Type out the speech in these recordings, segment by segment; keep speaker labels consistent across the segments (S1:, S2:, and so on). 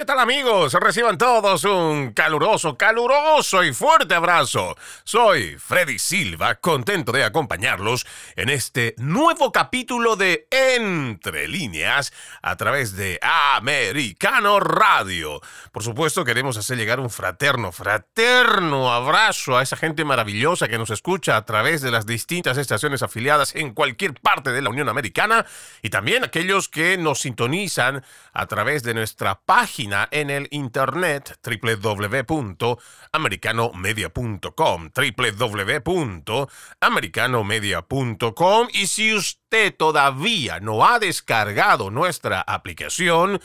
S1: ¿Qué tal amigos? Reciban todos un caluroso, caluroso y fuerte abrazo. Soy Freddy Silva, contento de acompañarlos en este nuevo capítulo de Entre líneas a través de Americano Radio. Por supuesto queremos hacer llegar un fraterno, fraterno abrazo a esa gente maravillosa que nos escucha a través de las distintas estaciones afiliadas en cualquier parte de la Unión Americana y también aquellos que nos sintonizan a través de nuestra página en el internet www.americanomedia.com www.americanomedia.com y si usted todavía no ha descargado nuestra aplicación,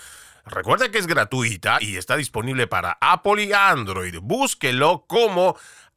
S1: Recuerda que es gratuita y está disponible para Apple y Android. Búsquelo como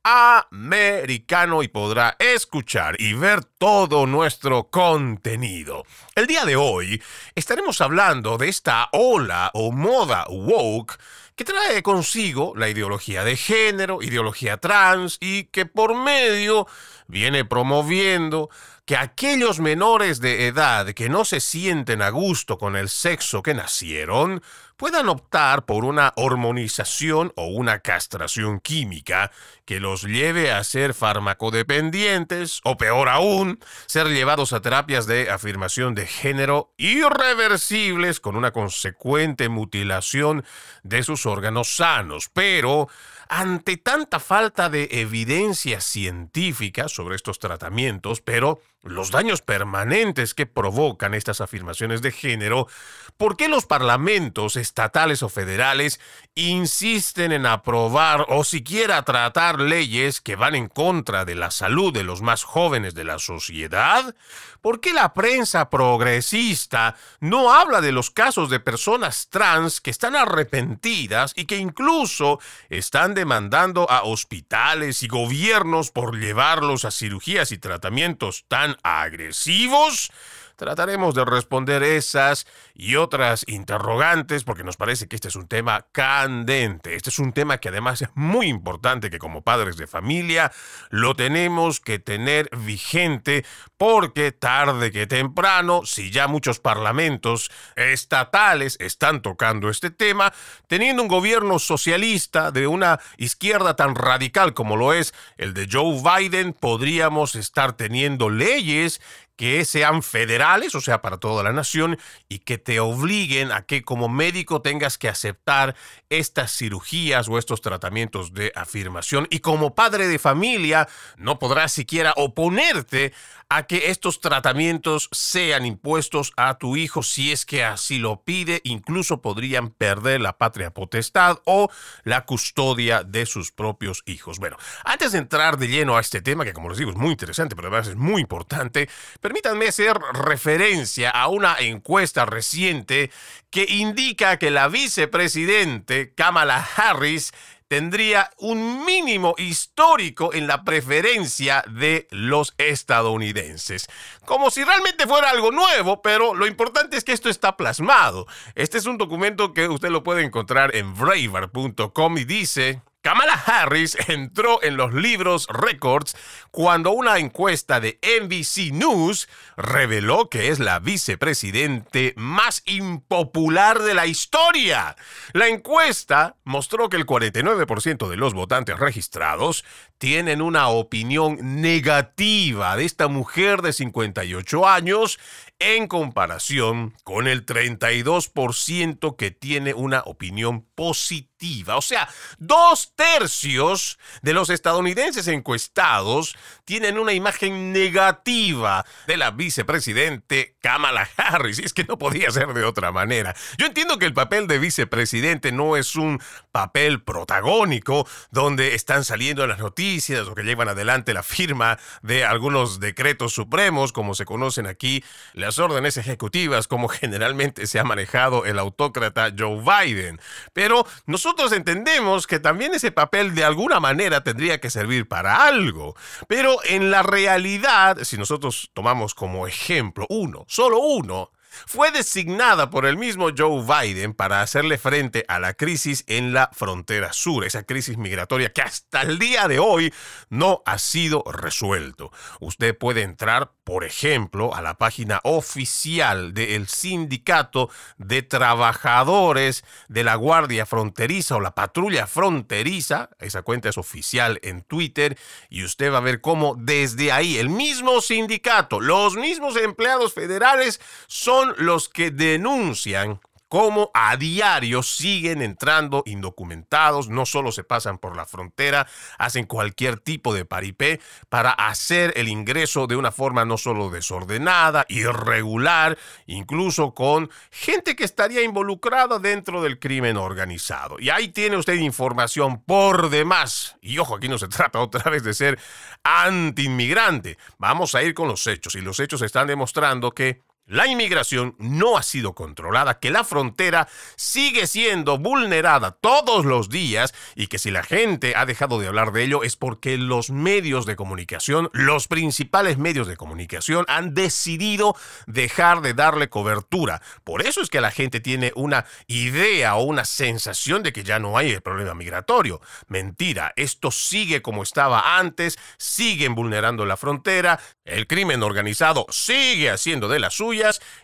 S1: americano y podrá escuchar y ver todo nuestro contenido. El día de hoy estaremos hablando de esta ola o moda woke que trae consigo la ideología de género, ideología trans y que por medio viene promoviendo que aquellos menores de edad que no se sienten a gusto con el sexo que nacieron puedan optar por una hormonización o una castración química que los lleve a ser farmacodependientes o peor aún, ser llevados a terapias de afirmación de género irreversibles con una consecuente mutilación de sus órganos sanos. Pero ante tanta falta de evidencia científica sobre estos tratamientos, pero los daños permanentes que provocan estas afirmaciones de género, ¿por qué los parlamentos estatales o federales insisten en aprobar o siquiera tratar leyes que van en contra de la salud de los más jóvenes de la sociedad? ¿Por qué la prensa progresista no habla de los casos de personas trans que están arrepentidas y que incluso están demandando a hospitales y gobiernos por llevarlos a cirugías y tratamientos tan agresivos? Trataremos de responder esas y otras interrogantes porque nos parece que este es un tema candente. Este es un tema que además es muy importante que como padres de familia lo tenemos que tener vigente porque tarde que temprano, si ya muchos parlamentos estatales están tocando este tema, teniendo un gobierno socialista de una izquierda tan radical como lo es el de Joe Biden, podríamos estar teniendo leyes que sean federales, o sea, para toda la nación, y que te obliguen a que como médico tengas que aceptar estas cirugías o estos tratamientos de afirmación. Y como padre de familia, no podrás siquiera oponerte a que estos tratamientos sean impuestos a tu hijo si es que así lo pide. Incluso podrían perder la patria potestad o la custodia de sus propios hijos. Bueno, antes de entrar de lleno a este tema, que como les digo es muy interesante, pero además es muy importante, permítanme hacer referencia a una encuesta reciente que indica que la vicepresidente Kamala Harris tendría un mínimo histórico en la preferencia de los estadounidenses. Como si realmente fuera algo nuevo, pero lo importante es que esto está plasmado. Este es un documento que usted lo puede encontrar en braver.com y dice... Kamala Harris entró en los libros Records cuando una encuesta de NBC News reveló que es la vicepresidente más impopular de la historia. La encuesta mostró que el 49% de los votantes registrados tienen una opinión negativa de esta mujer de 58 años en comparación con el 32% que tiene una opinión positiva. O sea, dos tercios de los estadounidenses encuestados tienen una imagen negativa de la vicepresidente Kamala Harris. Y es que no podía ser de otra manera. Yo entiendo que el papel de vicepresidente no es un papel protagónico donde están saliendo las noticias o que llevan adelante la firma de algunos decretos supremos, como se conocen aquí las órdenes ejecutivas, como generalmente se ha manejado el autócrata Joe Biden. Pero nosotros entendemos que también ese papel de alguna manera tendría que servir para algo. Pero en la realidad, si nosotros tomamos como ejemplo uno, solo uno, fue designada por el mismo Joe Biden para hacerle frente a la crisis en la frontera sur, esa crisis migratoria que hasta el día de hoy no ha sido resuelto. Usted puede entrar, por ejemplo, a la página oficial del Sindicato de Trabajadores de la Guardia Fronteriza o la Patrulla Fronteriza, esa cuenta es oficial en Twitter, y usted va a ver cómo desde ahí el mismo sindicato, los mismos empleados federales son los que denuncian cómo a diario siguen entrando indocumentados, no solo se pasan por la frontera, hacen cualquier tipo de paripé para hacer el ingreso de una forma no solo desordenada, irregular, incluso con gente que estaría involucrada dentro del crimen organizado. Y ahí tiene usted información por demás. Y ojo, aquí no se trata otra vez de ser anti-inmigrante. Vamos a ir con los hechos. Y los hechos están demostrando que la inmigración no ha sido controlada, que la frontera sigue siendo vulnerada todos los días y que si la gente ha dejado de hablar de ello es porque los medios de comunicación, los principales medios de comunicación han decidido dejar de darle cobertura. Por eso es que la gente tiene una idea o una sensación de que ya no hay el problema migratorio. Mentira, esto sigue como estaba antes, siguen vulnerando la frontera, el crimen organizado sigue haciendo de la suya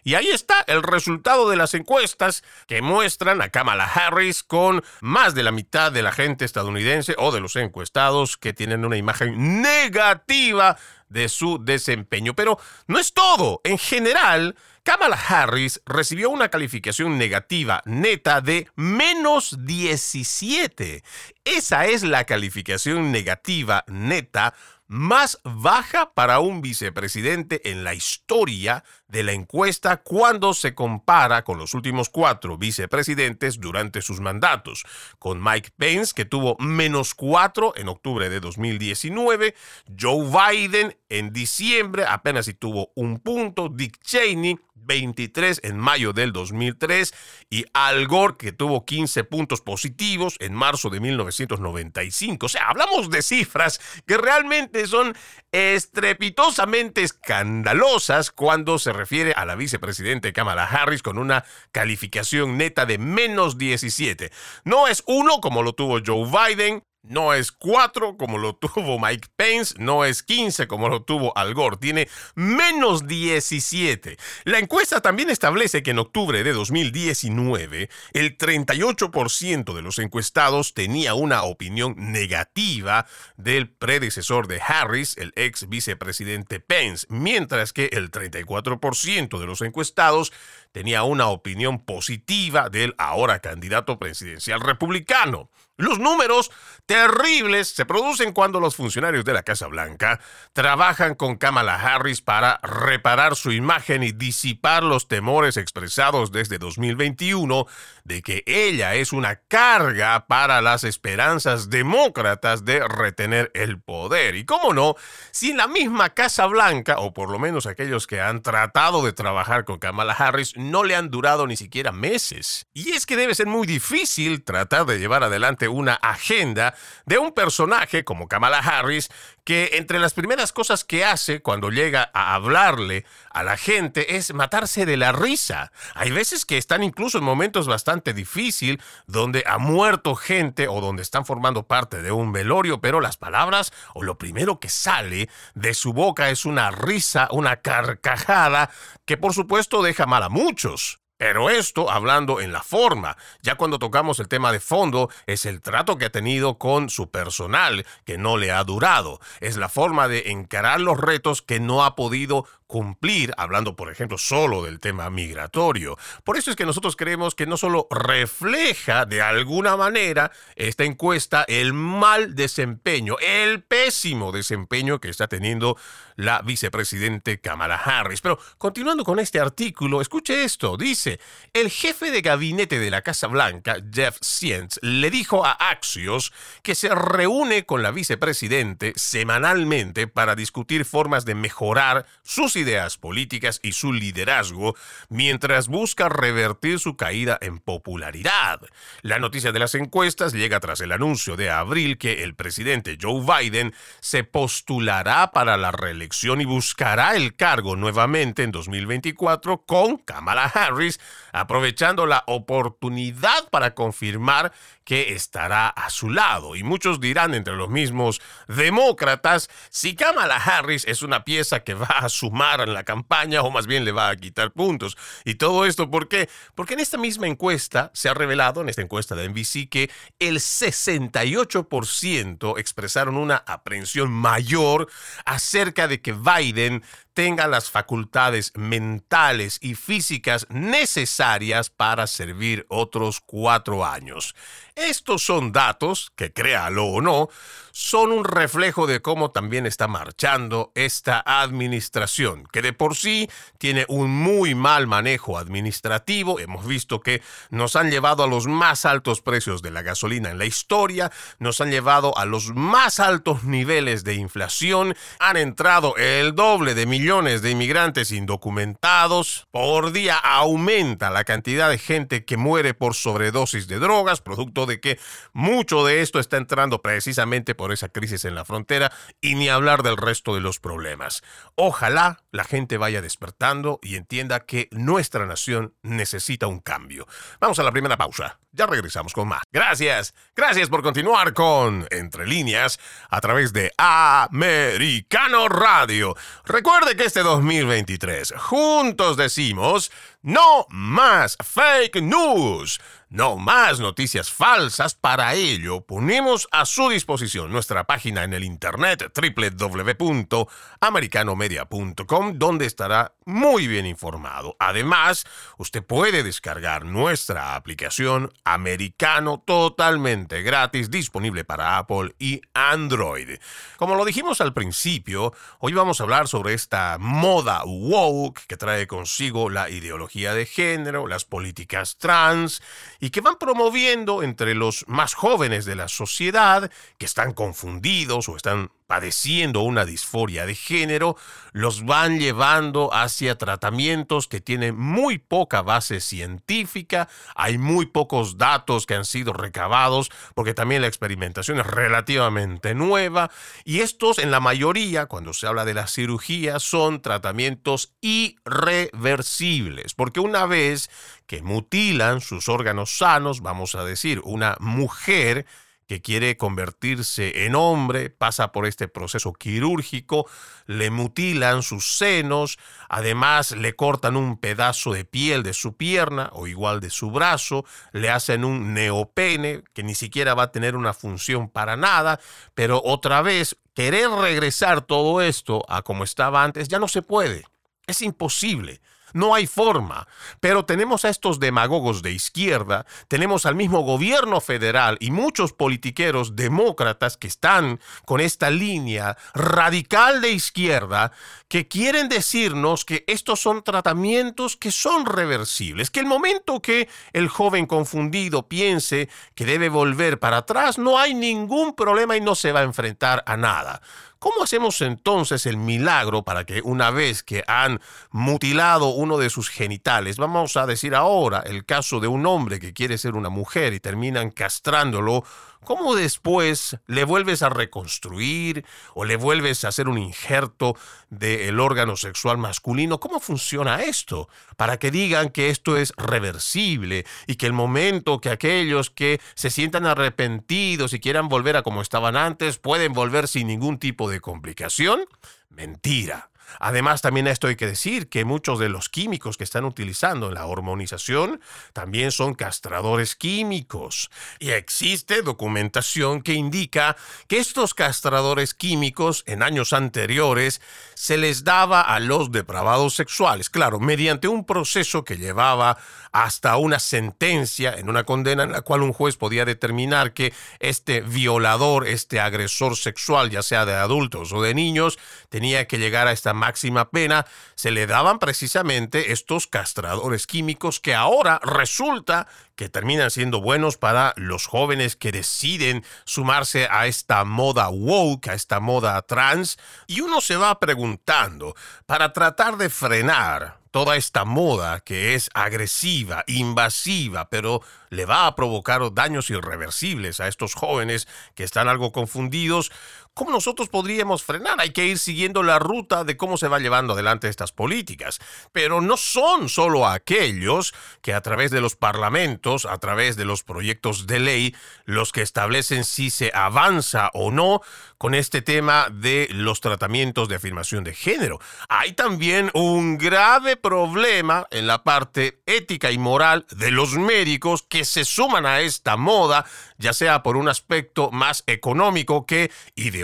S1: y ahí está el resultado de las encuestas que muestran a Kamala Harris con más de la mitad de la gente estadounidense o de los encuestados que tienen una imagen negativa de su desempeño. Pero no es todo. En general, Kamala Harris recibió una calificación negativa neta de menos 17. Esa es la calificación negativa neta más baja para un vicepresidente en la historia de la encuesta cuando se compara con los últimos cuatro vicepresidentes durante sus mandatos, con Mike Pence que tuvo menos cuatro en octubre de 2019, Joe Biden en diciembre apenas si tuvo un punto, Dick Cheney 23 en mayo del 2003 y Al Gore que tuvo 15 puntos positivos en marzo de 1995. O sea, hablamos de cifras que realmente son estrepitosamente escandalosas cuando se refiere a la vicepresidente Kamala Harris con una calificación neta de menos 17. No es uno como lo tuvo Joe Biden, no es 4 como lo tuvo Mike Pence, no es 15 como lo tuvo Al Gore, tiene menos 17. La encuesta también establece que en octubre de 2019 el 38% de los encuestados tenía una opinión negativa del predecesor de Harris, el ex vicepresidente Pence, mientras que el 34% de los encuestados tenía una opinión positiva del ahora candidato presidencial republicano. Los números terribles se producen cuando los funcionarios de la Casa Blanca trabajan con Kamala Harris para reparar su imagen y disipar los temores expresados desde 2021 de que ella es una carga para las esperanzas demócratas de retener el poder. Y cómo no, si la misma Casa Blanca, o por lo menos aquellos que han tratado de trabajar con Kamala Harris, no le han durado ni siquiera meses. Y es que debe ser muy difícil tratar de llevar adelante una agenda de un personaje como Kamala Harris que entre las primeras cosas que hace cuando llega a hablarle a la gente es matarse de la risa. Hay veces que están incluso en momentos bastante difíciles donde ha muerto gente o donde están formando parte de un velorio, pero las palabras o lo primero que sale de su boca es una risa, una carcajada que por supuesto deja mal a muchos. Pero esto hablando en la forma, ya cuando tocamos el tema de fondo, es el trato que ha tenido con su personal que no le ha durado, es la forma de encarar los retos que no ha podido cumplir, hablando por ejemplo solo del tema migratorio. Por eso es que nosotros creemos que no solo refleja de alguna manera esta encuesta el mal desempeño, el pésimo desempeño que está teniendo la vicepresidente Kamala Harris. Pero continuando con este artículo, escuche esto, dice, el jefe de gabinete de la Casa Blanca, Jeff Sientz, le dijo a Axios que se reúne con la vicepresidente semanalmente para discutir formas de mejorar sus ideas políticas y su liderazgo mientras busca revertir su caída en popularidad. La noticia de las encuestas llega tras el anuncio de abril que el presidente Joe Biden se postulará para la reelección y buscará el cargo nuevamente en 2024 con Kamala Harris, aprovechando la oportunidad para confirmar que estará a su lado. Y muchos dirán entre los mismos demócratas si Kamala Harris es una pieza que va a sumar en la campaña o más bien le va a quitar puntos. Y todo esto, ¿por qué? Porque en esta misma encuesta se ha revelado, en esta encuesta de NBC, que el 68% expresaron una aprensión mayor acerca de que Biden tenga las facultades mentales y físicas necesarias para servir otros cuatro años. Estos son datos, que créalo o no, son un reflejo de cómo también está marchando esta administración, que de por sí tiene un muy mal manejo administrativo. Hemos visto que nos han llevado a los más altos precios de la gasolina en la historia, nos han llevado a los más altos niveles de inflación, han entrado el doble de millones de inmigrantes indocumentados, por día aumenta la cantidad de gente que muere por sobredosis de drogas, producto de que mucho de esto está entrando precisamente por esa crisis en la frontera y ni hablar del resto de los problemas. Ojalá la gente vaya despertando y entienda que nuestra nación necesita un cambio. Vamos a la primera pausa. Ya regresamos con más. Gracias. Gracias por continuar con Entre líneas a través de Americano Radio. Recuerde que este 2023 juntos decimos no más fake news. No más noticias falsas. Para ello, ponemos a su disposición nuestra página en el internet www.americanomedia.com, donde estará muy bien informado. Además, usted puede descargar nuestra aplicación Americano totalmente gratis, disponible para Apple y Android. Como lo dijimos al principio, hoy vamos a hablar sobre esta moda woke que trae consigo la ideología de género, las políticas trans y que van promoviendo entre los más jóvenes de la sociedad, que están confundidos o están padeciendo una disforia de género, los van llevando hacia tratamientos que tienen muy poca base científica, hay muy pocos datos que han sido recabados, porque también la experimentación es relativamente nueva, y estos en la mayoría, cuando se habla de la cirugía, son tratamientos irreversibles, porque una vez que mutilan sus órganos sanos, vamos a decir, una mujer, que quiere convertirse en hombre, pasa por este proceso quirúrgico, le mutilan sus senos, además le cortan un pedazo de piel de su pierna o igual de su brazo, le hacen un neopene que ni siquiera va a tener una función para nada, pero otra vez querer regresar todo esto a como estaba antes ya no se puede, es imposible. No hay forma. Pero tenemos a estos demagogos de izquierda, tenemos al mismo gobierno federal y muchos politiqueros demócratas que están con esta línea radical de izquierda que quieren decirnos que estos son tratamientos que son reversibles, que el momento que el joven confundido piense que debe volver para atrás, no hay ningún problema y no se va a enfrentar a nada. ¿Cómo hacemos entonces el milagro para que una vez que han mutilado uno de sus genitales, vamos a decir ahora el caso de un hombre que quiere ser una mujer y terminan castrándolo, ¿Cómo después le vuelves a reconstruir o le vuelves a hacer un injerto del órgano sexual masculino? ¿Cómo funciona esto? Para que digan que esto es reversible y que el momento que aquellos que se sientan arrepentidos y quieran volver a como estaban antes pueden volver sin ningún tipo de complicación. Mentira. Además, también esto hay que decir que muchos de los químicos que están utilizando en la hormonización también son castradores químicos. Y existe documentación que indica que estos castradores químicos en años anteriores se les daba a los depravados sexuales, claro, mediante un proceso que llevaba hasta una sentencia en una condena en la cual un juez podía determinar que este violador, este agresor sexual, ya sea de adultos o de niños, tenía que llegar a esta máxima pena, se le daban precisamente estos castradores químicos que ahora resulta que terminan siendo buenos para los jóvenes que deciden sumarse a esta moda woke, a esta moda trans, y uno se va preguntando, para tratar de frenar toda esta moda que es agresiva, invasiva, pero le va a provocar daños irreversibles a estos jóvenes que están algo confundidos, ¿Cómo nosotros podríamos frenar? Hay que ir siguiendo la ruta de cómo se va llevando adelante estas políticas. Pero no son solo aquellos que a través de los parlamentos, a través de los proyectos de ley, los que establecen si se avanza o no con este tema de los tratamientos de afirmación de género. Hay también un grave problema en la parte ética y moral de los médicos que se suman a esta moda, ya sea por un aspecto más económico que ideológico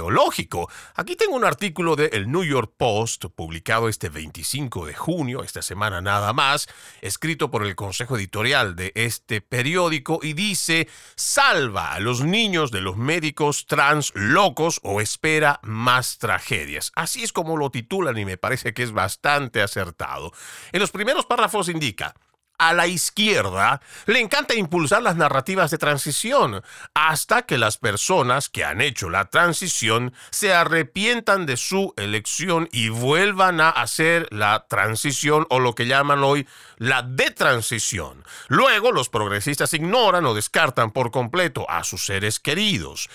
S1: Aquí tengo un artículo de El New York Post, publicado este 25 de junio, esta semana nada más, escrito por el consejo editorial de este periódico y dice, salva a los niños de los médicos trans locos o espera más tragedias. Así es como lo titulan y me parece que es bastante acertado. En los primeros párrafos indica, a la izquierda le encanta impulsar las narrativas de transición hasta que las personas que han hecho la transición se arrepientan de su elección y vuelvan a hacer la transición o lo que llaman hoy la detransición. Luego los progresistas ignoran o descartan por completo a sus seres queridos.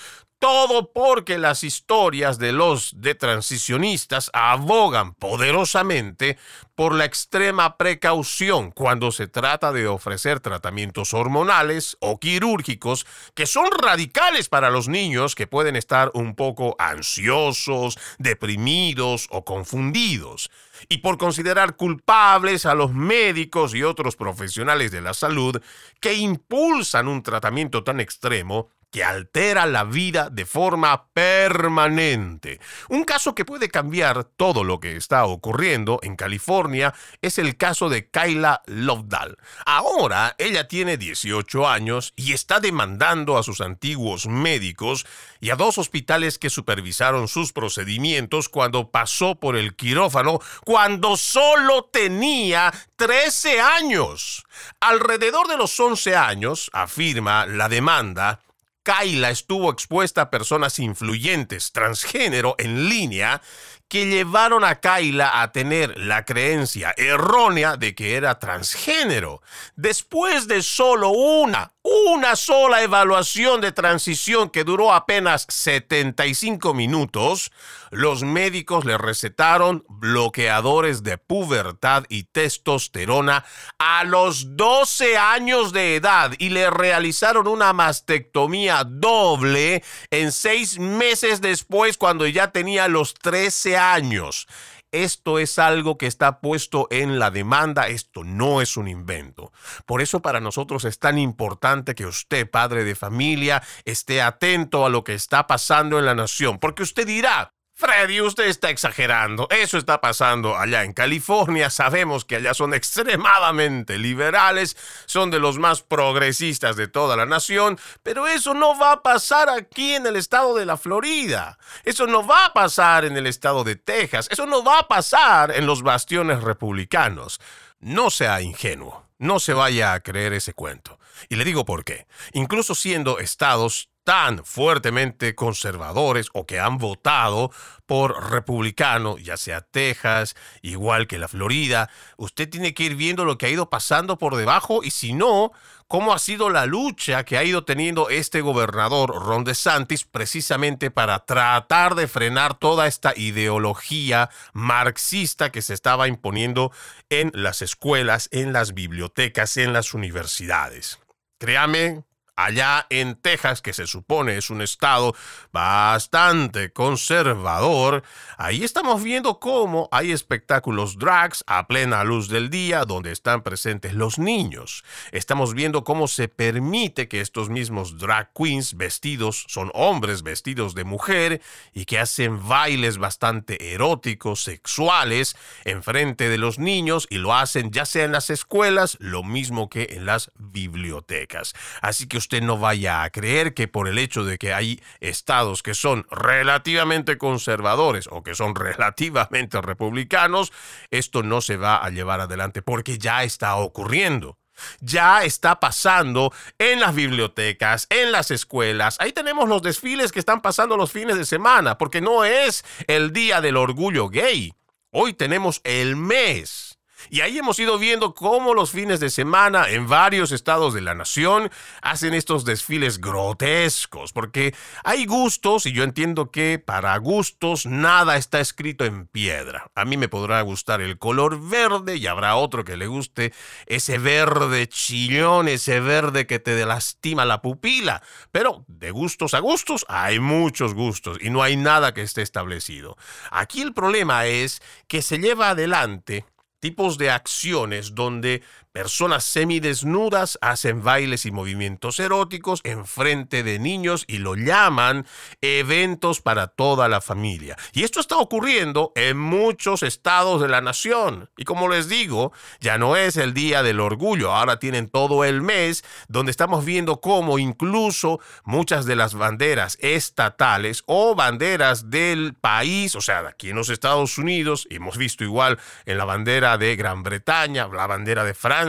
S1: Todo porque las historias de los detransicionistas abogan poderosamente por la extrema precaución cuando se trata de ofrecer tratamientos hormonales o quirúrgicos que son radicales para los niños que pueden estar un poco ansiosos, deprimidos o confundidos. Y por considerar culpables a los médicos y otros profesionales de la salud que impulsan un tratamiento tan extremo que altera la vida de forma permanente. Un caso que puede cambiar todo lo que está ocurriendo en California es el caso de Kyla Lovedahl. Ahora ella tiene 18 años y está demandando a sus antiguos médicos y a dos hospitales que supervisaron sus procedimientos cuando pasó por el quirófano cuando solo tenía 13 años. Alrededor de los 11 años, afirma la demanda, Kaila estuvo expuesta a personas influyentes transgénero en línea que llevaron a Kaila a tener la creencia errónea de que era transgénero. Después de solo una una sola evaluación de transición que duró apenas 75 minutos, los médicos le recetaron bloqueadores de pubertad y testosterona a los 12 años de edad y le realizaron una mastectomía doble en seis meses después cuando ya tenía los 13 años. Esto es algo que está puesto en la demanda, esto no es un invento. Por eso para nosotros es tan importante que usted, padre de familia, esté atento a lo que está pasando en la nación, porque usted dirá, Freddy, usted está exagerando. Eso está pasando allá en California. Sabemos que allá son extremadamente liberales, son de los más progresistas de toda la nación, pero eso no va a pasar aquí en el estado de la Florida. Eso no va a pasar en el estado de Texas. Eso no va a pasar en los bastiones republicanos. No sea ingenuo. No se vaya a creer ese cuento. Y le digo por qué. Incluso siendo estados tan fuertemente conservadores o que han votado por republicano, ya sea Texas, igual que la Florida, usted tiene que ir viendo lo que ha ido pasando por debajo y si no, cómo ha sido la lucha que ha ido teniendo este gobernador Ron DeSantis precisamente para tratar de frenar toda esta ideología marxista que se estaba imponiendo en las escuelas, en las bibliotecas, en las universidades. Créame, allá en Texas, que se supone es un estado bastante conservador, ahí estamos viendo cómo hay espectáculos drags a plena luz del día donde están presentes los niños. Estamos viendo cómo se permite que estos mismos drag queens vestidos son hombres vestidos de mujer y que hacen bailes bastante eróticos, sexuales, enfrente de los niños y lo hacen ya sea en las escuelas, lo mismo que en las bibliotecas. Así que usted no vaya a creer que por el hecho de que hay estados que son relativamente conservadores o que son relativamente republicanos, esto no se va a llevar adelante porque ya está ocurriendo. Ya está pasando en las bibliotecas, en las escuelas. Ahí tenemos los desfiles que están pasando los fines de semana, porque no es el día del orgullo gay. Hoy tenemos el mes y ahí hemos ido viendo cómo los fines de semana en varios estados de la nación hacen estos desfiles grotescos, porque hay gustos y yo entiendo que para gustos nada está escrito en piedra. A mí me podrá gustar el color verde y habrá otro que le guste ese verde chillón, ese verde que te lastima la pupila. Pero de gustos a gustos hay muchos gustos y no hay nada que esté establecido. Aquí el problema es que se lleva adelante tipos de acciones donde Personas semidesnudas hacen bailes y movimientos eróticos en frente de niños y lo llaman eventos para toda la familia. Y esto está ocurriendo en muchos estados de la nación. Y como les digo, ya no es el día del orgullo, ahora tienen todo el mes donde estamos viendo cómo incluso muchas de las banderas estatales o banderas del país, o sea, aquí en los Estados Unidos, hemos visto igual en la bandera de Gran Bretaña, la bandera de Francia,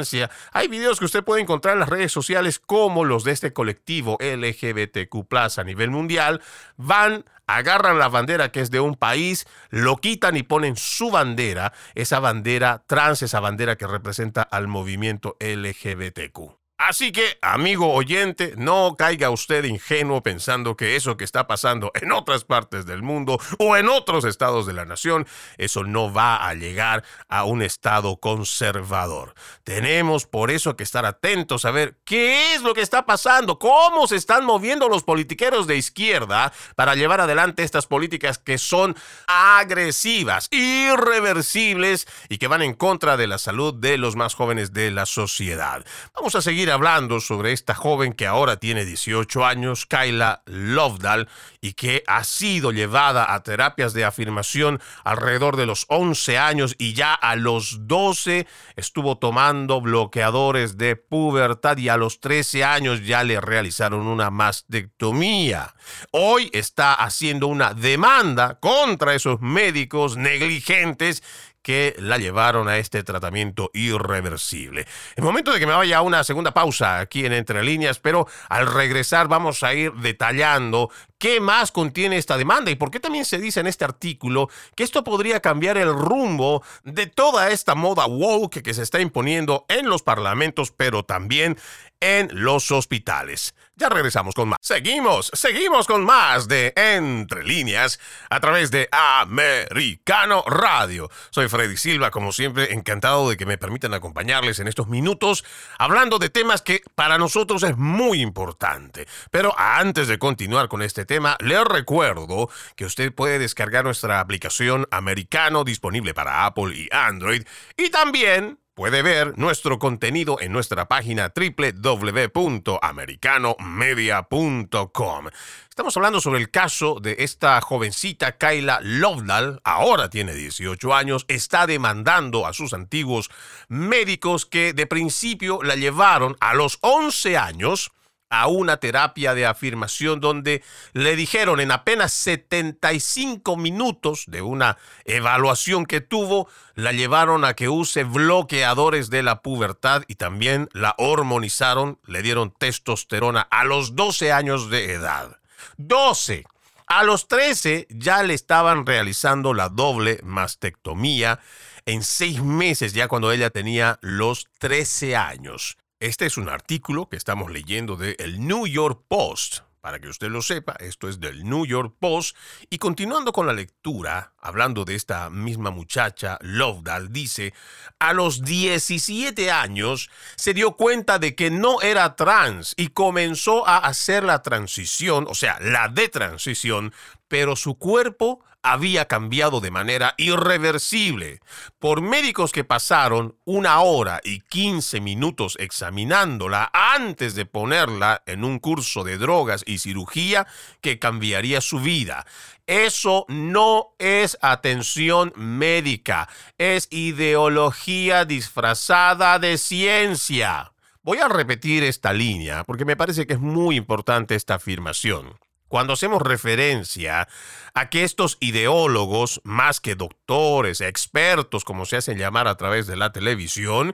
S1: hay videos que usted puede encontrar en las redes sociales como los de este colectivo LGBTQ a nivel mundial. Van agarran la bandera que es de un país, lo quitan y ponen su bandera, esa bandera trans, esa bandera que representa al movimiento LGBTQ. Así que, amigo oyente, no caiga usted ingenuo pensando que eso que está pasando en otras partes del mundo o en otros estados de la nación, eso no va a llegar a un estado conservador. Tenemos por eso que estar atentos a ver qué es lo que está pasando, cómo se están moviendo los politiqueros de izquierda para llevar adelante estas políticas que son agresivas, irreversibles y que van en contra de la salud de los más jóvenes de la sociedad. Vamos a seguir hablando sobre esta joven que ahora tiene 18 años, Kyla Lovedal, y que ha sido llevada a terapias de afirmación alrededor de los 11 años y ya a los 12 estuvo tomando bloqueadores de pubertad y a los 13 años ya le realizaron una mastectomía. Hoy está haciendo una demanda contra esos médicos negligentes que la llevaron a este tratamiento irreversible. Es momento de que me vaya a una segunda pausa aquí en Entre Líneas, pero al regresar vamos a ir detallando qué más contiene esta demanda y por qué también se dice en este artículo que esto podría cambiar el rumbo de toda esta moda woke que se está imponiendo en los parlamentos, pero también en los hospitales. Ya regresamos con más. Seguimos, seguimos con más de Entre líneas a través de Americano Radio. Soy Freddy Silva, como siempre, encantado de que me permitan acompañarles en estos minutos hablando de temas que para nosotros es muy importante. Pero antes de continuar con este tema, les recuerdo que usted puede descargar nuestra aplicación Americano disponible para Apple y Android y también Puede ver nuestro contenido en nuestra página www.americanomedia.com. Estamos hablando sobre el caso de esta jovencita Kyla Lovedal, ahora tiene 18 años, está demandando a sus antiguos médicos que de principio la llevaron a los 11 años a una terapia de afirmación donde le dijeron en apenas 75 minutos de una evaluación que tuvo, la llevaron a que use bloqueadores de la pubertad y también la hormonizaron, le dieron testosterona a los 12 años de edad. 12. A los 13 ya le estaban realizando la doble mastectomía en seis meses, ya cuando ella tenía los 13 años. Este es un artículo que estamos leyendo de el New York Post para que usted lo sepa, esto es del New York Post. Y continuando con la lectura, hablando de esta misma muchacha, Lovedal dice, a los 17 años se dio cuenta de que no era trans y comenzó a hacer la transición, o sea, la de transición, pero su cuerpo había cambiado de manera irreversible por médicos que pasaron una hora y 15 minutos examinándola antes de ponerla en un curso de drogas y cirugía que cambiaría su vida. Eso no es atención médica, es ideología disfrazada de ciencia. Voy a repetir esta línea porque me parece que es muy importante esta afirmación. Cuando hacemos referencia a que estos ideólogos, más que doctores, expertos, como se hacen llamar a través de la televisión,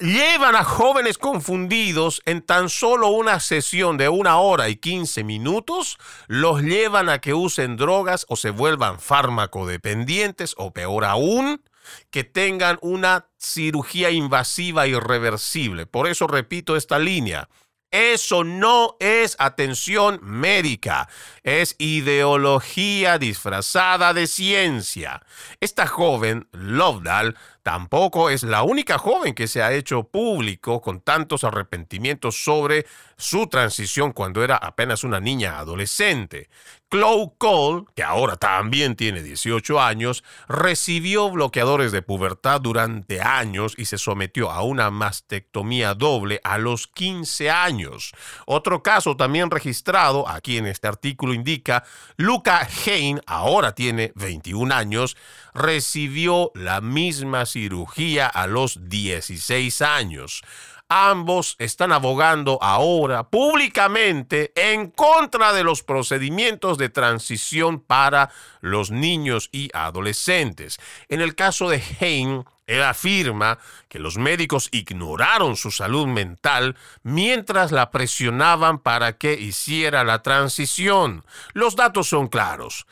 S1: llevan a jóvenes confundidos en tan solo una sesión de una hora y quince minutos, los llevan a que usen drogas o se vuelvan fármacodependientes o peor aún, que tengan una cirugía invasiva irreversible. Por eso repito esta línea. Eso no es atención médica, es ideología disfrazada de ciencia. Esta joven, Lovedal, Tampoco es la única joven que se ha hecho público con tantos arrepentimientos sobre su transición cuando era apenas una niña adolescente. Chloe Cole, que ahora también tiene 18 años, recibió bloqueadores de pubertad durante años y se sometió a una mastectomía doble a los 15 años. Otro caso también registrado, aquí en este artículo indica, Luca Hain, ahora tiene 21 años, recibió la misma cirugía a los 16 años. Ambos están abogando ahora públicamente en contra de los procedimientos de transición para los niños y adolescentes. En el caso de Hein, él afirma que los médicos ignoraron su salud mental mientras la presionaban para que hiciera la transición. Los datos son claros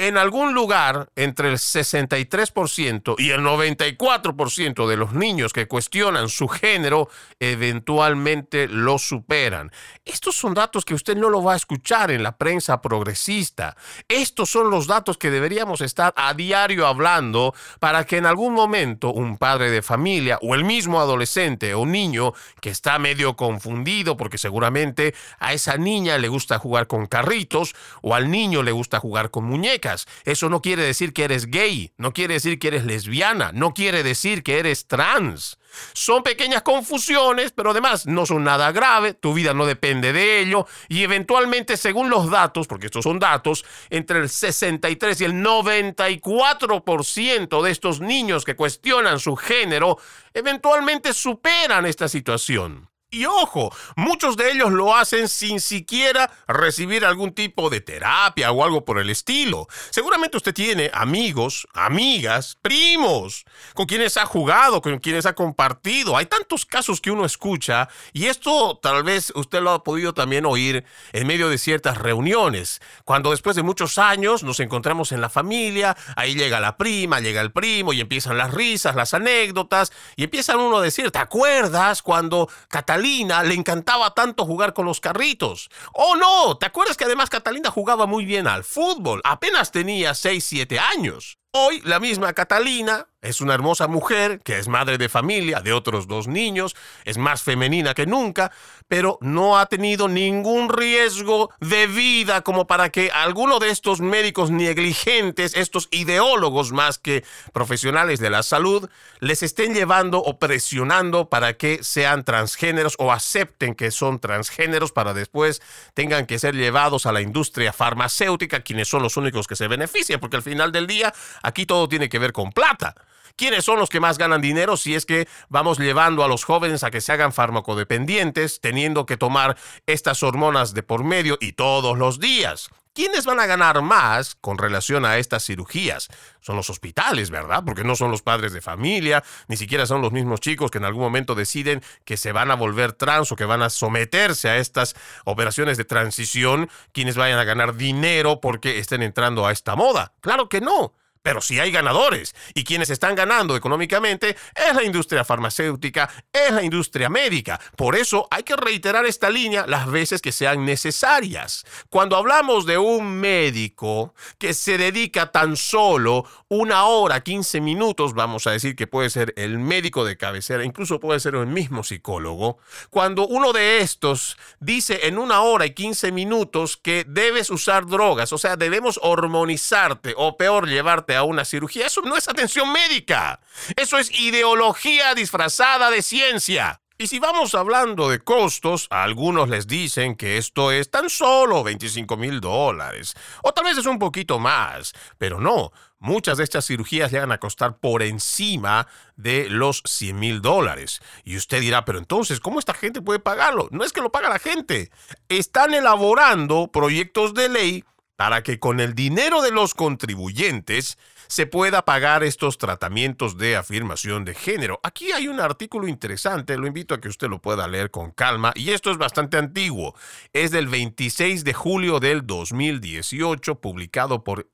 S1: en algún lugar entre el 63% y el 94% de los niños que cuestionan su género eventualmente lo superan. Estos son datos que usted no lo va a escuchar en la prensa progresista. Estos son los datos que deberíamos estar a diario hablando para que en algún momento un padre de familia o el mismo adolescente o niño que está medio confundido porque seguramente a esa niña le gusta jugar con carritos o al niño le gusta jugar con muñecas eso no quiere decir que eres gay, no quiere decir que eres lesbiana, no quiere decir que eres trans. Son pequeñas confusiones, pero además no son nada grave, tu vida no depende de ello y eventualmente según los datos, porque estos son datos, entre el 63 y el 94% de estos niños que cuestionan su género eventualmente superan esta situación. Y ojo, muchos de ellos lo hacen sin siquiera recibir algún tipo de terapia o algo por el estilo. Seguramente usted tiene amigos, amigas, primos, con quienes ha jugado, con quienes ha compartido. Hay tantos casos que uno escucha y esto tal vez usted lo ha podido también oír en medio de ciertas reuniones. Cuando después de muchos años nos encontramos en la familia, ahí llega la prima, llega el primo y empiezan las risas, las anécdotas y empiezan uno a decir, ¿te acuerdas cuando Catalina Catalina le encantaba tanto jugar con los carritos. Oh no, ¿te acuerdas que además Catalina jugaba muy bien al fútbol? Apenas tenía 6, 7 años. Hoy la misma Catalina es una hermosa mujer que es madre de familia de otros dos niños, es más femenina que nunca, pero no ha tenido ningún riesgo de vida como para que alguno de estos médicos negligentes, estos ideólogos más que profesionales de la salud, les estén llevando o presionando para que sean transgéneros o acepten que son transgéneros para después tengan que ser llevados a la industria farmacéutica, quienes son los únicos que se benefician, porque al final del día aquí todo tiene que ver con plata. ¿Quiénes son los que más ganan dinero si es que vamos llevando a los jóvenes a que se hagan farmacodependientes, teniendo que tomar estas hormonas de por medio y todos los días? ¿Quiénes van a ganar más con relación a estas cirugías? Son los hospitales, ¿verdad? Porque no son los padres de familia, ni siquiera son los mismos chicos que en algún momento deciden que se van a volver trans o que van a someterse a estas operaciones de transición, quienes vayan a ganar dinero porque estén entrando a esta moda. Claro que no. Pero si hay ganadores y quienes están ganando económicamente es la industria farmacéutica, es la industria médica. Por eso hay que reiterar esta línea las veces que sean necesarias. Cuando hablamos de un médico que se dedica tan solo una hora, 15 minutos, vamos a decir que puede ser el médico de cabecera, incluso puede ser el mismo psicólogo, cuando uno de estos dice en una hora y 15 minutos que debes usar drogas, o sea, debemos hormonizarte o peor llevarte a una cirugía. Eso no es atención médica. Eso es ideología disfrazada de ciencia. Y si vamos hablando de costos, a algunos les dicen que esto es tan solo 25 mil dólares, o tal vez es un poquito más, pero no, muchas de estas cirugías llegan a costar por encima de los 100 mil dólares. Y usted dirá, pero entonces, ¿cómo esta gente puede pagarlo? No es que lo paga la gente, están elaborando proyectos de ley para que con el dinero de los contribuyentes se pueda pagar estos tratamientos de afirmación de género. Aquí hay un artículo interesante, lo invito a que usted lo pueda leer con calma, y esto es bastante antiguo. Es del 26 de julio del 2018, publicado por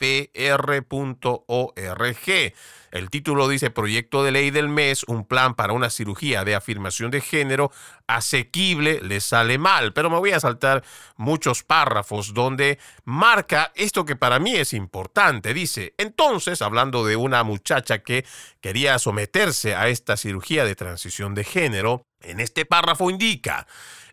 S1: NPR.org. El título dice Proyecto de ley del mes, un plan para una cirugía de afirmación de género asequible, le sale mal. Pero me voy a saltar muchos párrafos donde marca esto que para mí es importante. Dice, entonces, hablando de una muchacha que quería someterse a esta cirugía de transición de género, en este párrafo indica,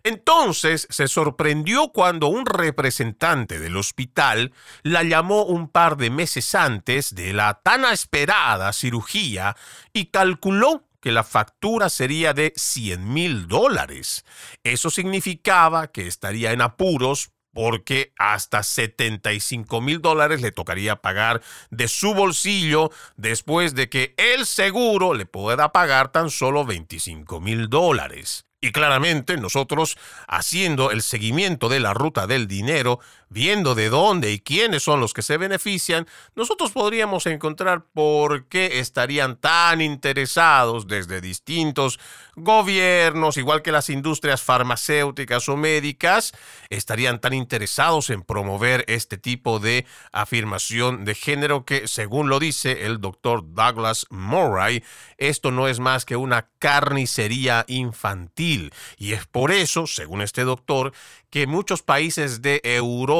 S1: entonces se sorprendió cuando un representante del hospital la llamó un par de meses antes de la tan esperada cirugía y calculó que la factura sería de 100 mil dólares. Eso significaba que estaría en apuros porque hasta 75 mil dólares le tocaría pagar de su bolsillo después de que el seguro le pueda pagar tan solo 25 mil dólares. Y claramente nosotros, haciendo el seguimiento de la ruta del dinero, viendo de dónde y quiénes son los que se benefician, nosotros podríamos encontrar por qué estarían tan interesados desde distintos gobiernos, igual que las industrias farmacéuticas o médicas, estarían tan interesados en promover este tipo de afirmación de género que, según lo dice el doctor Douglas Murray, esto no es más que una carnicería infantil. Y es por eso, según este doctor, que muchos países de Europa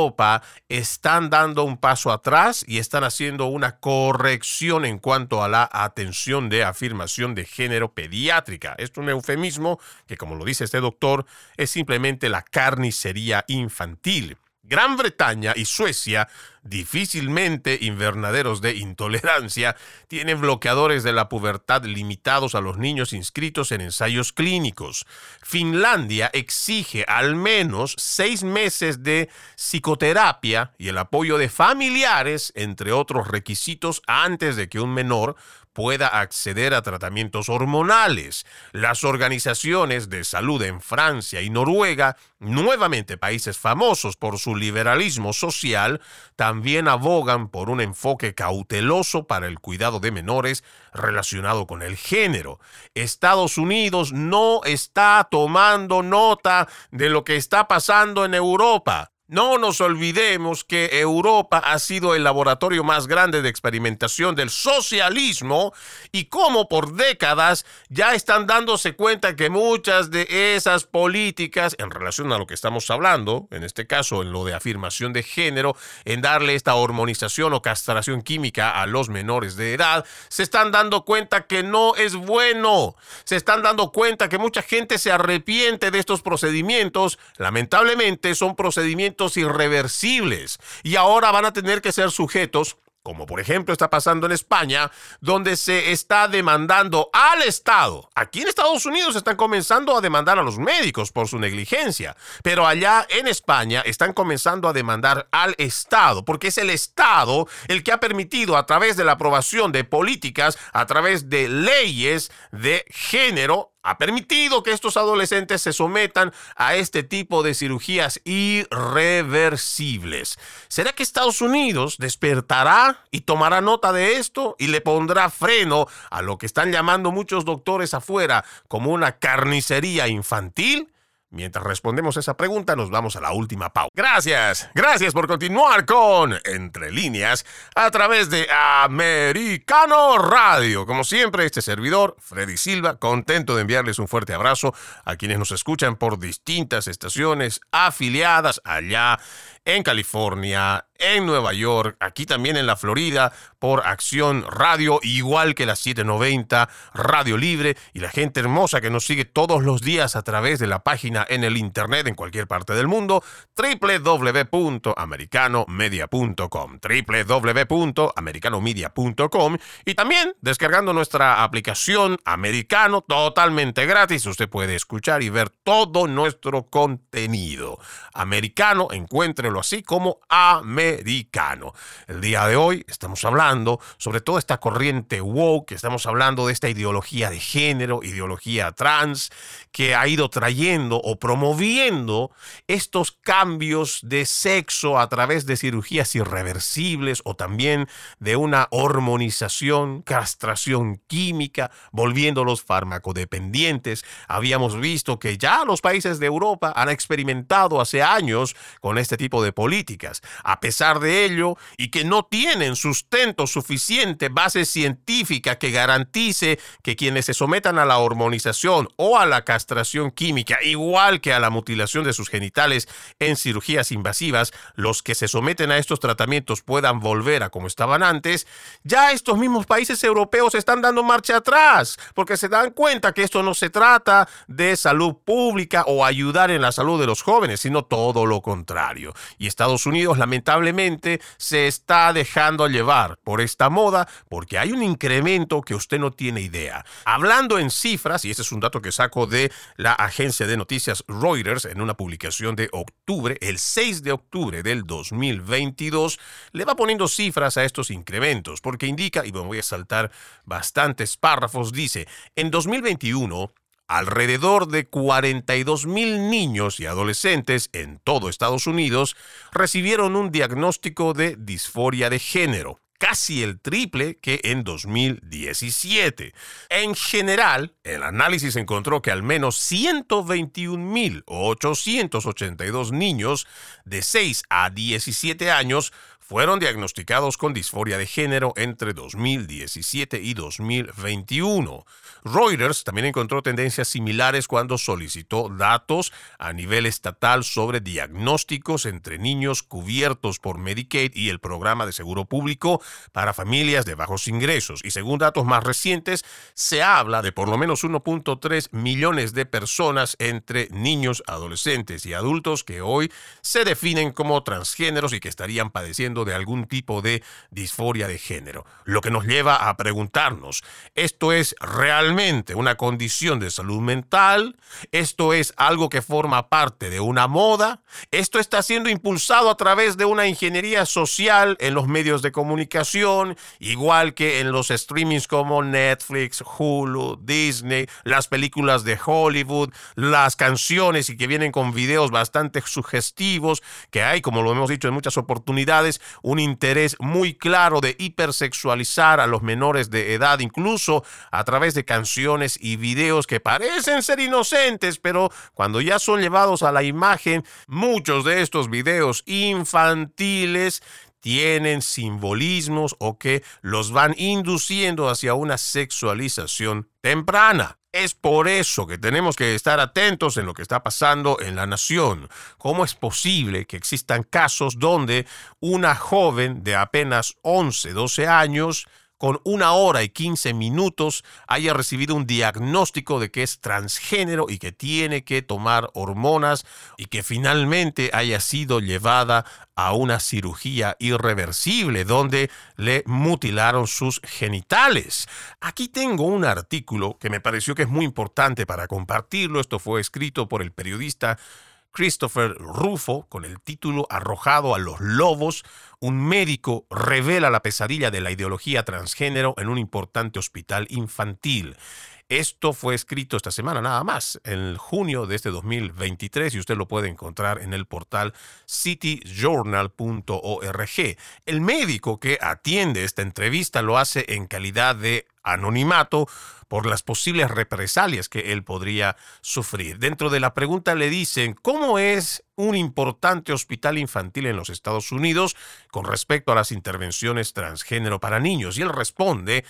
S1: están dando un paso atrás y están haciendo una corrección en cuanto a la atención de afirmación de género pediátrica. Es un eufemismo que, como lo dice este doctor, es simplemente la carnicería infantil. Gran Bretaña y Suecia, difícilmente invernaderos de intolerancia, tienen bloqueadores de la pubertad limitados a los niños inscritos en ensayos clínicos. Finlandia exige al menos seis meses de psicoterapia y el apoyo de familiares, entre otros requisitos, antes de que un menor pueda acceder a tratamientos hormonales. Las organizaciones de salud en Francia y Noruega, nuevamente países famosos por su liberalismo social, también abogan por un enfoque cauteloso para el cuidado de menores relacionado con el género. Estados Unidos no está tomando nota de lo que está pasando en Europa. No nos olvidemos que Europa ha sido el laboratorio más grande de experimentación del socialismo y cómo por décadas ya están dándose cuenta que muchas de esas políticas en relación a lo que estamos hablando, en este caso en lo de afirmación de género, en darle esta hormonización o castración química a los menores de edad, se están dando cuenta que no es bueno. Se están dando cuenta que mucha gente se arrepiente de estos procedimientos. Lamentablemente son procedimientos irreversibles y ahora van a tener que ser sujetos como por ejemplo está pasando en España, donde se está demandando al Estado. Aquí en Estados Unidos están comenzando a demandar a los médicos por su negligencia, pero allá en España están comenzando a demandar al Estado, porque es el Estado el que ha permitido a través de la aprobación de políticas, a través de leyes de género, ha permitido que estos adolescentes se sometan a este tipo de cirugías irreversibles. ¿Será que Estados Unidos despertará y tomará nota de esto y le pondrá freno a lo que están llamando muchos doctores afuera como una carnicería infantil? Mientras respondemos esa pregunta, nos vamos a la última pausa. Gracias, gracias por continuar con Entre líneas a través de Americano Radio. Como siempre, este servidor, Freddy Silva, contento de enviarles un fuerte abrazo a quienes nos escuchan por distintas estaciones afiliadas allá en California, en Nueva York, aquí también en la Florida, por Acción Radio, igual que la 790 Radio Libre y la gente hermosa que nos sigue todos los días a través de la página en el Internet en cualquier parte del mundo, www.americanomedia.com, www.americanomedia.com y también descargando nuestra aplicación Americano totalmente gratis. Usted puede escuchar y ver todo nuestro contenido. Americano, encuéntrelo así como americano. El día de hoy estamos hablando sobre toda esta corriente woke, estamos hablando de esta ideología de género, ideología trans, que ha ido trayendo o promoviendo estos cambios de sexo a través de cirugías irreversibles o también de una hormonización, castración química, volviéndolos farmacodependientes. Habíamos visto que ya los países de Europa han experimentado hace años con este tipo de políticas. A pesar de ello, y que no tienen sustento suficiente, base científica que garantice que quienes se sometan a la hormonización o a la castración química, igual que a la mutilación de sus genitales en cirugías invasivas, los que se someten a estos tratamientos puedan volver a como estaban antes, ya estos mismos países europeos están dando marcha atrás, porque se dan cuenta que esto no se trata de salud pública o ayudar en la salud de los jóvenes, sino todo lo contrario. Y Estados Unidos lamentablemente se está dejando llevar por esta moda porque hay un incremento que usted no tiene idea. Hablando en cifras, y este es un dato que saco de la agencia de noticias Reuters en una publicación de octubre, el 6 de octubre del 2022, le va poniendo cifras a estos incrementos porque indica, y me voy a saltar bastantes párrafos, dice, en 2021, Alrededor de 42 mil niños y adolescentes en todo Estados Unidos recibieron un diagnóstico de disforia de género, casi el triple que en 2017. En general, el análisis encontró que al menos 121.882 niños de 6 a 17 años fueron diagnosticados con disforia de género entre 2017 y 2021. Reuters también encontró tendencias similares cuando solicitó datos a nivel estatal sobre diagnósticos entre niños cubiertos por Medicaid y el programa de seguro público para familias de bajos ingresos. Y según datos más recientes, se habla de por lo menos 1.3 millones de personas entre niños, adolescentes y adultos que hoy se definen como transgéneros y que estarían padeciendo de algún tipo de disforia de género. Lo que nos lleva a preguntarnos, ¿esto es realmente una condición de salud mental? ¿Esto es algo que forma parte de una moda? ¿Esto está siendo impulsado a través de una ingeniería social en los medios de comunicación, igual que en los streamings como Netflix, Hulu, Disney, las películas de Hollywood, las canciones y que vienen con videos bastante sugestivos que hay, como lo hemos dicho en muchas oportunidades, un interés muy claro de hipersexualizar a los menores de edad, incluso a través de canciones y videos que parecen ser inocentes, pero cuando ya son llevados a la imagen, muchos de estos videos infantiles tienen simbolismos o que los van induciendo hacia una sexualización temprana. Es por eso que tenemos que estar atentos en lo que está pasando en la nación. ¿Cómo es posible que existan casos donde una joven de apenas 11, 12 años con una hora y 15 minutos haya recibido un diagnóstico de que es transgénero y que tiene que tomar hormonas y que finalmente haya sido llevada a una cirugía irreversible donde le mutilaron sus genitales. Aquí tengo un artículo que me pareció que es muy importante para compartirlo. Esto fue escrito por el periodista Christopher Rufo con el título Arrojado a los lobos, un médico revela la pesadilla de la ideología transgénero en un importante hospital infantil. Esto fue escrito esta semana nada más, en junio de este 2023, y usted lo puede encontrar en el portal cityjournal.org. El médico que atiende esta entrevista lo hace en calidad de anonimato por las posibles represalias que él podría sufrir. Dentro de la pregunta le dicen, ¿cómo es un importante hospital infantil en los Estados Unidos con respecto a las intervenciones transgénero para niños? Y él responde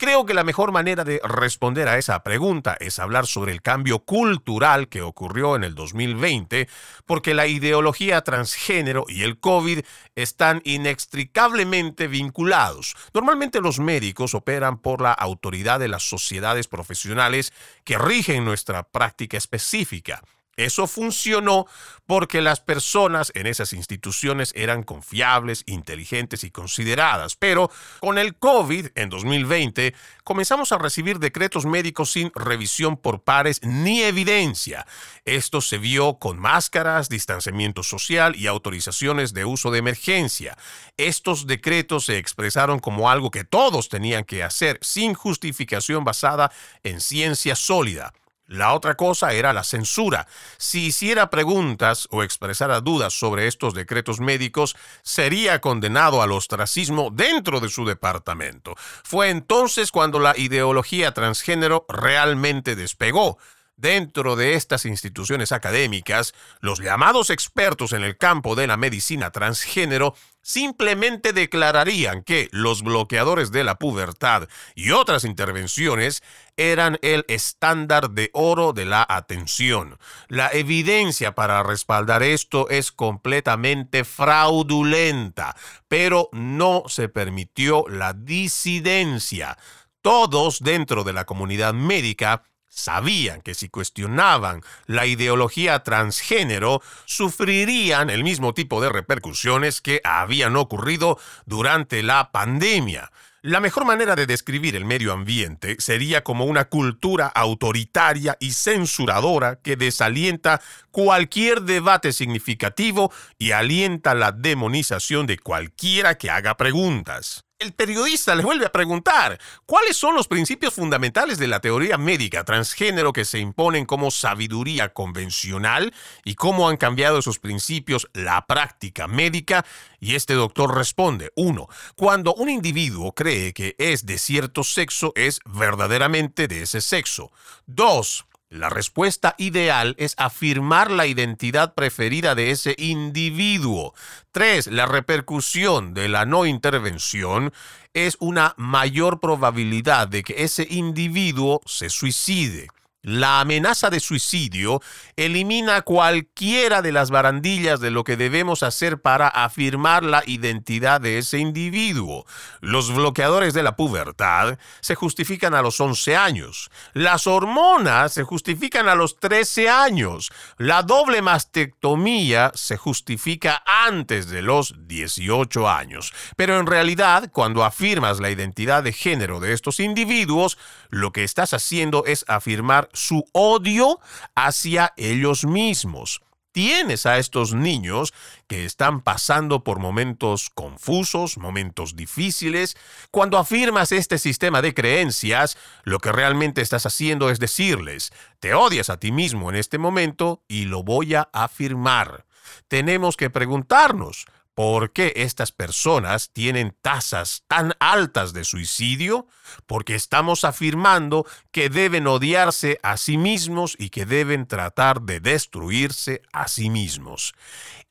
S1: Creo que la mejor manera de responder a esa pregunta es hablar sobre el cambio cultural que ocurrió en el 2020, porque la ideología transgénero y el COVID están inextricablemente vinculados. Normalmente los médicos operan por la autoridad de las sociedades profesionales que rigen nuestra práctica específica. Eso funcionó porque las personas en esas instituciones eran confiables, inteligentes y consideradas. Pero con el COVID en 2020 comenzamos a recibir decretos médicos sin revisión por pares ni evidencia. Esto se vio con máscaras, distanciamiento social y autorizaciones de uso de emergencia. Estos decretos se expresaron como algo que todos tenían que hacer sin justificación basada en ciencia sólida. La otra cosa era la censura. Si hiciera preguntas o expresara dudas sobre estos decretos médicos, sería condenado al ostracismo dentro de su departamento. Fue entonces cuando la ideología transgénero realmente despegó. Dentro de estas instituciones académicas, los llamados expertos en el campo de la medicina transgénero simplemente declararían que los bloqueadores de la pubertad y otras intervenciones eran el estándar de oro de la atención. La evidencia para respaldar esto es completamente fraudulenta, pero no se permitió la disidencia. Todos dentro de la comunidad médica sabían que si cuestionaban la ideología transgénero, sufrirían el mismo tipo de repercusiones que habían ocurrido durante la pandemia. La mejor manera de describir el medio ambiente sería como una cultura autoritaria y censuradora que desalienta cualquier debate significativo y alienta la demonización de cualquiera que haga preguntas. El periodista le vuelve a preguntar, ¿cuáles son los principios fundamentales de la teoría médica transgénero que se imponen como sabiduría convencional y cómo han cambiado esos principios la práctica médica? Y este doctor responde, uno, cuando un individuo cree que es de cierto sexo, es verdaderamente de ese sexo. Dos, la respuesta ideal es afirmar la identidad preferida de ese individuo. Tres, la repercusión de la no intervención es una mayor probabilidad de que ese individuo se suicide. La amenaza de suicidio elimina cualquiera de las barandillas de lo que debemos hacer para afirmar la identidad de ese individuo. Los bloqueadores de la pubertad se justifican a los 11 años. Las hormonas se justifican a los 13 años. La doble mastectomía se justifica antes de los 18 años. Pero en realidad, cuando afirmas la identidad de género de estos individuos, lo que estás haciendo es afirmar su odio hacia ellos mismos. Tienes a estos niños que están pasando por momentos confusos, momentos difíciles. Cuando afirmas este sistema de creencias, lo que realmente estás haciendo es decirles, te odias a ti mismo en este momento y lo voy a afirmar. Tenemos que preguntarnos, ¿Por qué estas personas tienen tasas tan altas de suicidio? Porque estamos afirmando que deben odiarse a sí mismos y que deben tratar de destruirse a sí mismos.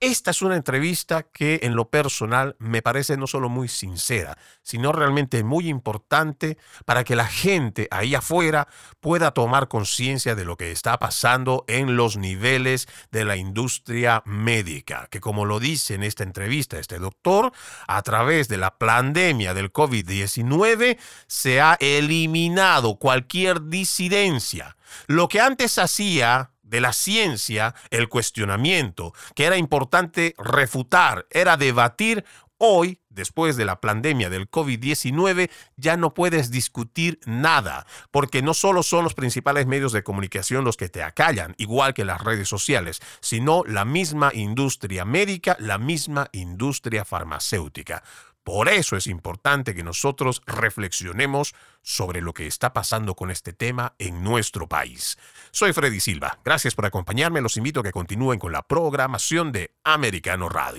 S1: Esta es una entrevista que en lo personal me parece no solo muy sincera, sino realmente muy importante para que la gente ahí afuera pueda tomar conciencia de lo que está pasando en los niveles de la industria médica, que como lo dice en esta entrevista este doctor, a través de la pandemia del COVID-19 se ha eliminado cualquier disidencia. Lo que antes hacía de la ciencia, el cuestionamiento, que era importante refutar, era debatir, hoy, después de la pandemia del COVID-19, ya no puedes discutir nada, porque no solo son los principales medios de comunicación los que te acallan, igual que las redes sociales, sino la misma industria médica, la misma industria farmacéutica. Por eso es importante que nosotros reflexionemos sobre lo que está pasando con este tema en nuestro país. Soy Freddy Silva. Gracias por acompañarme. Los invito a que continúen con la programación de Americano Radio.